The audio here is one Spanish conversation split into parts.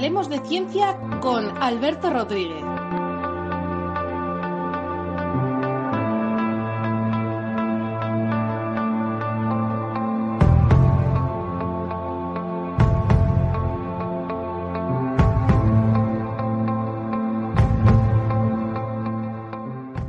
Hablemos de ciencia con Alberto Rodríguez.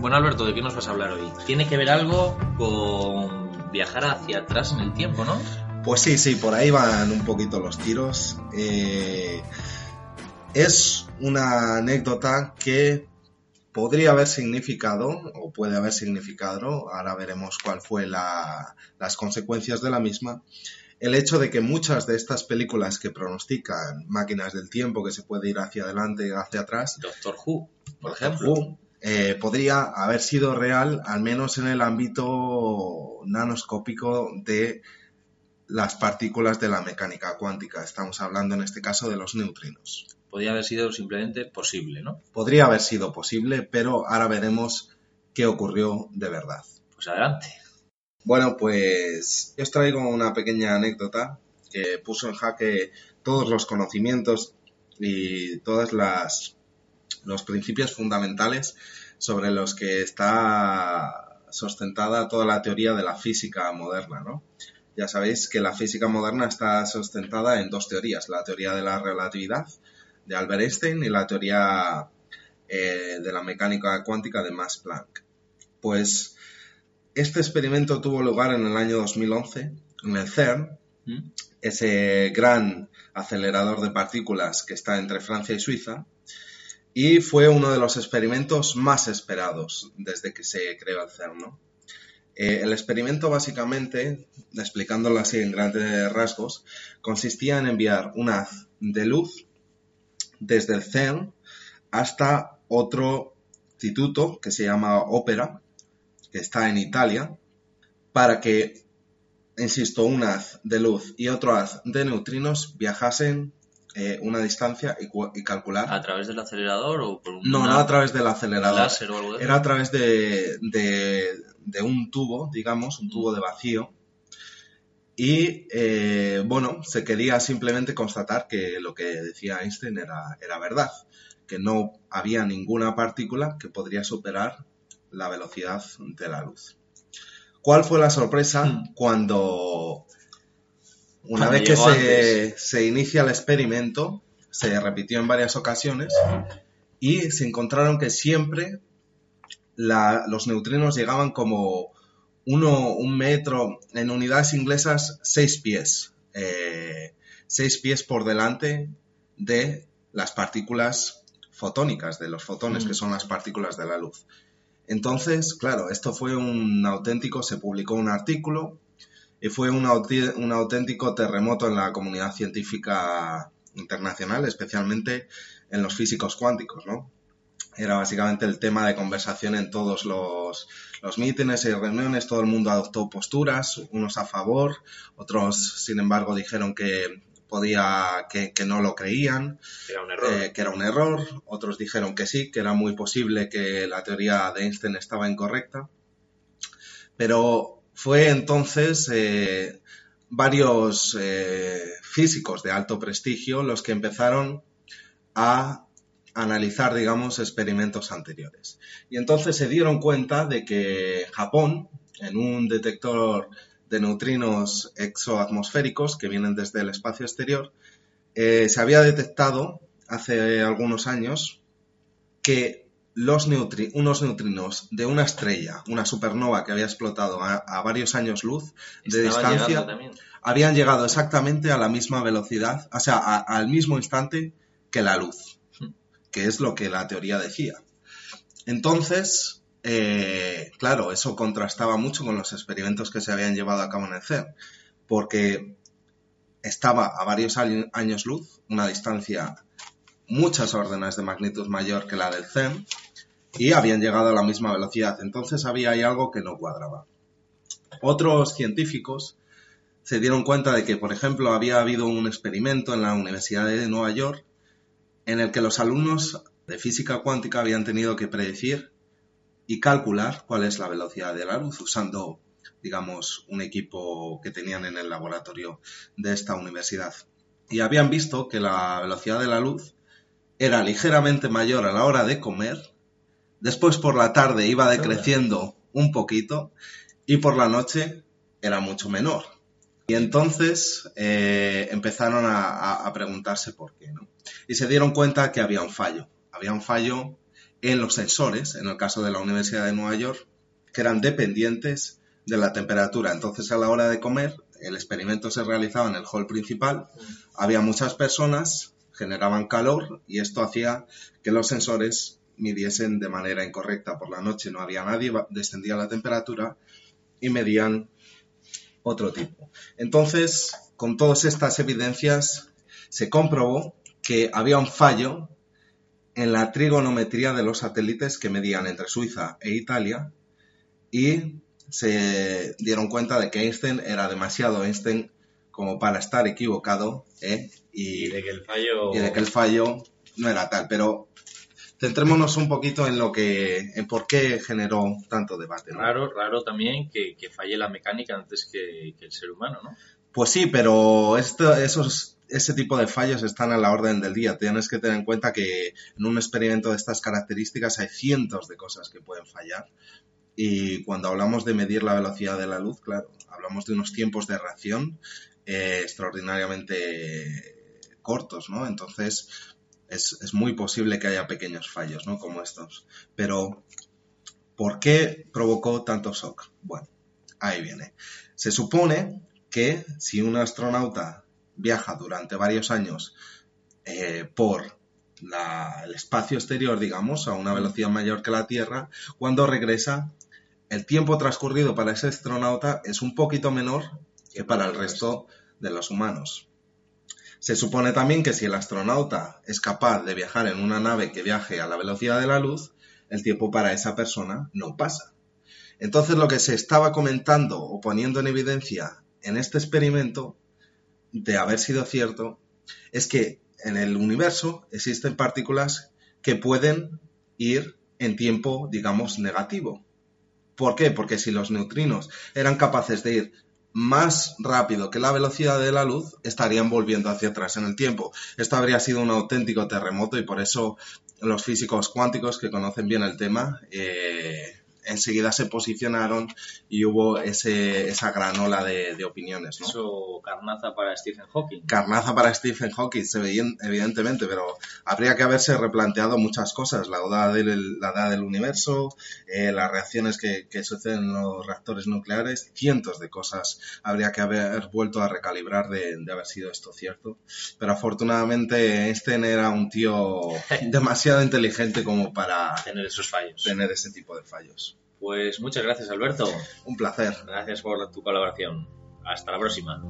Bueno, Alberto, ¿de qué nos vas a hablar hoy? Tiene que ver algo con viajar hacia atrás en el tiempo, ¿no? Pues sí, sí, por ahí van un poquito los tiros. Eh, es una anécdota que podría haber significado, o puede haber significado, ahora veremos cuál fue la- las consecuencias de la misma, el hecho de que muchas de estas películas que pronostican máquinas del tiempo, que se puede ir hacia adelante y hacia atrás, Doctor Who, por ejemplo. Who, eh, podría haber sido real, al menos en el ámbito nanoscópico de las partículas de la mecánica cuántica. Estamos hablando en este caso de los neutrinos. Podría haber sido simplemente posible, ¿no? Podría haber sido posible, pero ahora veremos qué ocurrió de verdad. Pues adelante. Bueno, pues yo os traigo una pequeña anécdota que puso en jaque todos los conocimientos y todas las los principios fundamentales sobre los que está sustentada toda la teoría de la física moderna, ¿no? Ya sabéis que la física moderna está sustentada en dos teorías, la teoría de la relatividad de Albert Einstein y la teoría eh, de la mecánica cuántica de Max Planck. Pues este experimento tuvo lugar en el año 2011 en el CERN, ¿Mm? ese gran acelerador de partículas que está entre Francia y Suiza, y fue uno de los experimentos más esperados desde que se creó el CERN. ¿no? Eh, el experimento básicamente, explicándolo así en grandes rasgos, consistía en enviar un haz de luz desde el CERN hasta otro instituto que se llama Ópera, que está en Italia, para que, insisto, un haz de luz y otro haz de neutrinos viajasen eh, una distancia y, cu- y calcular. ¿A través del acelerador o por un No, no a través del acelerador. láser o algo de eso? Era a través de, de- de un tubo, digamos, un tubo de vacío. Y eh, bueno, se quería simplemente constatar que lo que decía Einstein era, era verdad, que no había ninguna partícula que podría superar la velocidad de la luz. ¿Cuál fue la sorpresa Hmm. cuando, una Cuando vez que se, se inicia el experimento, se repitió en varias ocasiones y se encontraron que siempre la- los neutrinos llegaban como uno, un metro, en unidades inglesas, seis pies. eh, seis pies por delante de las partículas fotónicas, de los fotones, Mm. que son las partículas de la luz. Entonces, claro, esto fue un auténtico, se publicó un artículo y fue un, un auténtico terremoto en la comunidad científica internacional, especialmente en los físicos cuánticos, ¿no? Era básicamente el tema de conversación en todos los, los mítines y reuniones, todo el mundo adoptó posturas, unos a favor, otros, sin embargo, dijeron que podía, que, que no lo creían, Era un error. eh, que era un error, otros dijeron que sí, que era muy posible que la teoría de Einstein estaba incorrecta, pero fue entonces eh, varios eh, físicos de alto prestigio los que empezaron a analizar, digamos, experimentos anteriores. Y entonces se dieron cuenta de que Japón, en un detector de neutrinos exoatmosféricos que vienen desde el espacio exterior, eh, se había detectado hace algunos años que los neutri- unos neutrinos de una estrella, una supernova que había explotado a, a varios años luz de Estaban distancia, llegando habían llegado exactamente a la misma velocidad, o sea, a- al mismo instante que la luz. Que es lo que la teoría decía. Entonces, eh, claro, eso contrastaba mucho con los experimentos que se habían llevado a cabo en el CERN, porque estaba a varios años luz, una distancia muchas órdenes de magnitud mayor que la del CERN, y habían llegado a la misma velocidad. Entonces había ahí algo que no cuadraba. Otros científicos se dieron cuenta de que, por ejemplo, había habido un experimento en la Universidad de Nueva York en el que los alumnos de física cuántica habían tenido que predecir y calcular cuál es la velocidad de la luz usando, digamos, un equipo que tenían en el laboratorio de esta universidad. Y habían visto que la velocidad de la luz era ligeramente mayor a la hora de comer, después por la tarde iba decreciendo un poquito y por la noche era mucho menor. Y entonces eh, empezaron a, a, preguntarse por qué, ¿no? Y se dieron cuenta que había un fallo. Había un fallo en los sensores, en el caso de la Universidad de Nueva York, que eran dependientes de la temperatura. Entonces, a la hora de comer, el experimento se realizaba en el hall principal, había muchas personas, generaban calor y esto hacía que los sensores midiesen de manera incorrecta. Por la noche no había nadie, descendía la temperatura y medían otro tipo. Entonces, con todas estas evidencias, se comprobó que había un fallo en la trigonometría de los satélites que medían entre Suiza e Italia y se dieron cuenta de que Einstein era demasiado Einstein como para estar equivocado ¿eh? y, de que el fallo... y de que el fallo no era tal. Pero centrémonos un poquito en lo que, en por qué generó tanto debate. Raro, raro también que, falle la mecánica antes que, que, el ser humano, ¿no? Pues sí, pero esto, esos ese tipo de fallos están a la orden del día. Tienes que tener en cuenta que en un experimento de estas características hay cientos de cosas que pueden fallar. Y cuando hablamos de medir la velocidad de la luz, claro, hablamos de unos tiempos de reacción eh, extraordinariamente cortos, ¿no? Entonces, es, muy posible que haya pequeños fallos, ¿no? Como estos. Pero, ¿por qué provocó tanto shock? Bueno, ahí viene. Se supone que si un astronauta viaja durante varios años eh, por el espacio exterior, digamos, a una velocidad mayor que la Tierra, cuando regresa, el tiempo transcurrido para ese astronauta es un poquito menor que para el resto de los humanos. Se supone también que si el astronauta es capaz de viajar en una nave que viaje a la velocidad de la luz, el tiempo para esa persona no pasa. Entonces lo que se estaba comentando o poniendo en evidencia en este experimento de haber sido cierto es que en el universo existen partículas que pueden ir en tiempo, digamos, negativo. ¿Por qué? Porque si los neutrinos eran capaces de ir más rápido que la velocidad de la luz, estarían volviendo hacia atrás en el tiempo. Esto habría sido un auténtico terremoto y por eso los físicos cuánticos que conocen bien el tema eh, enseguida se posicionaron y hubo ese, esa granola de, de opiniones. ¿no? Eso, carnaza para Stephen Hawking. Carnaza para Stephen Hawking, evidentemente, pero habría que haberse replanteado muchas cosas, la edad del, la edad del universo, eh, las reacciones que, que, suceden en los reactores nucleares, cientos de cosas habría que haber vuelto a recalibrar de, de haber sido esto cierto. Pero afortunadamente Einstein era un tío demasiado inteligente como para tener esos fallos. Tener ese tipo de fallos. Pues muchas gracias, Alberto. Un placer. Gracias por tu colaboración. Hasta la próxima.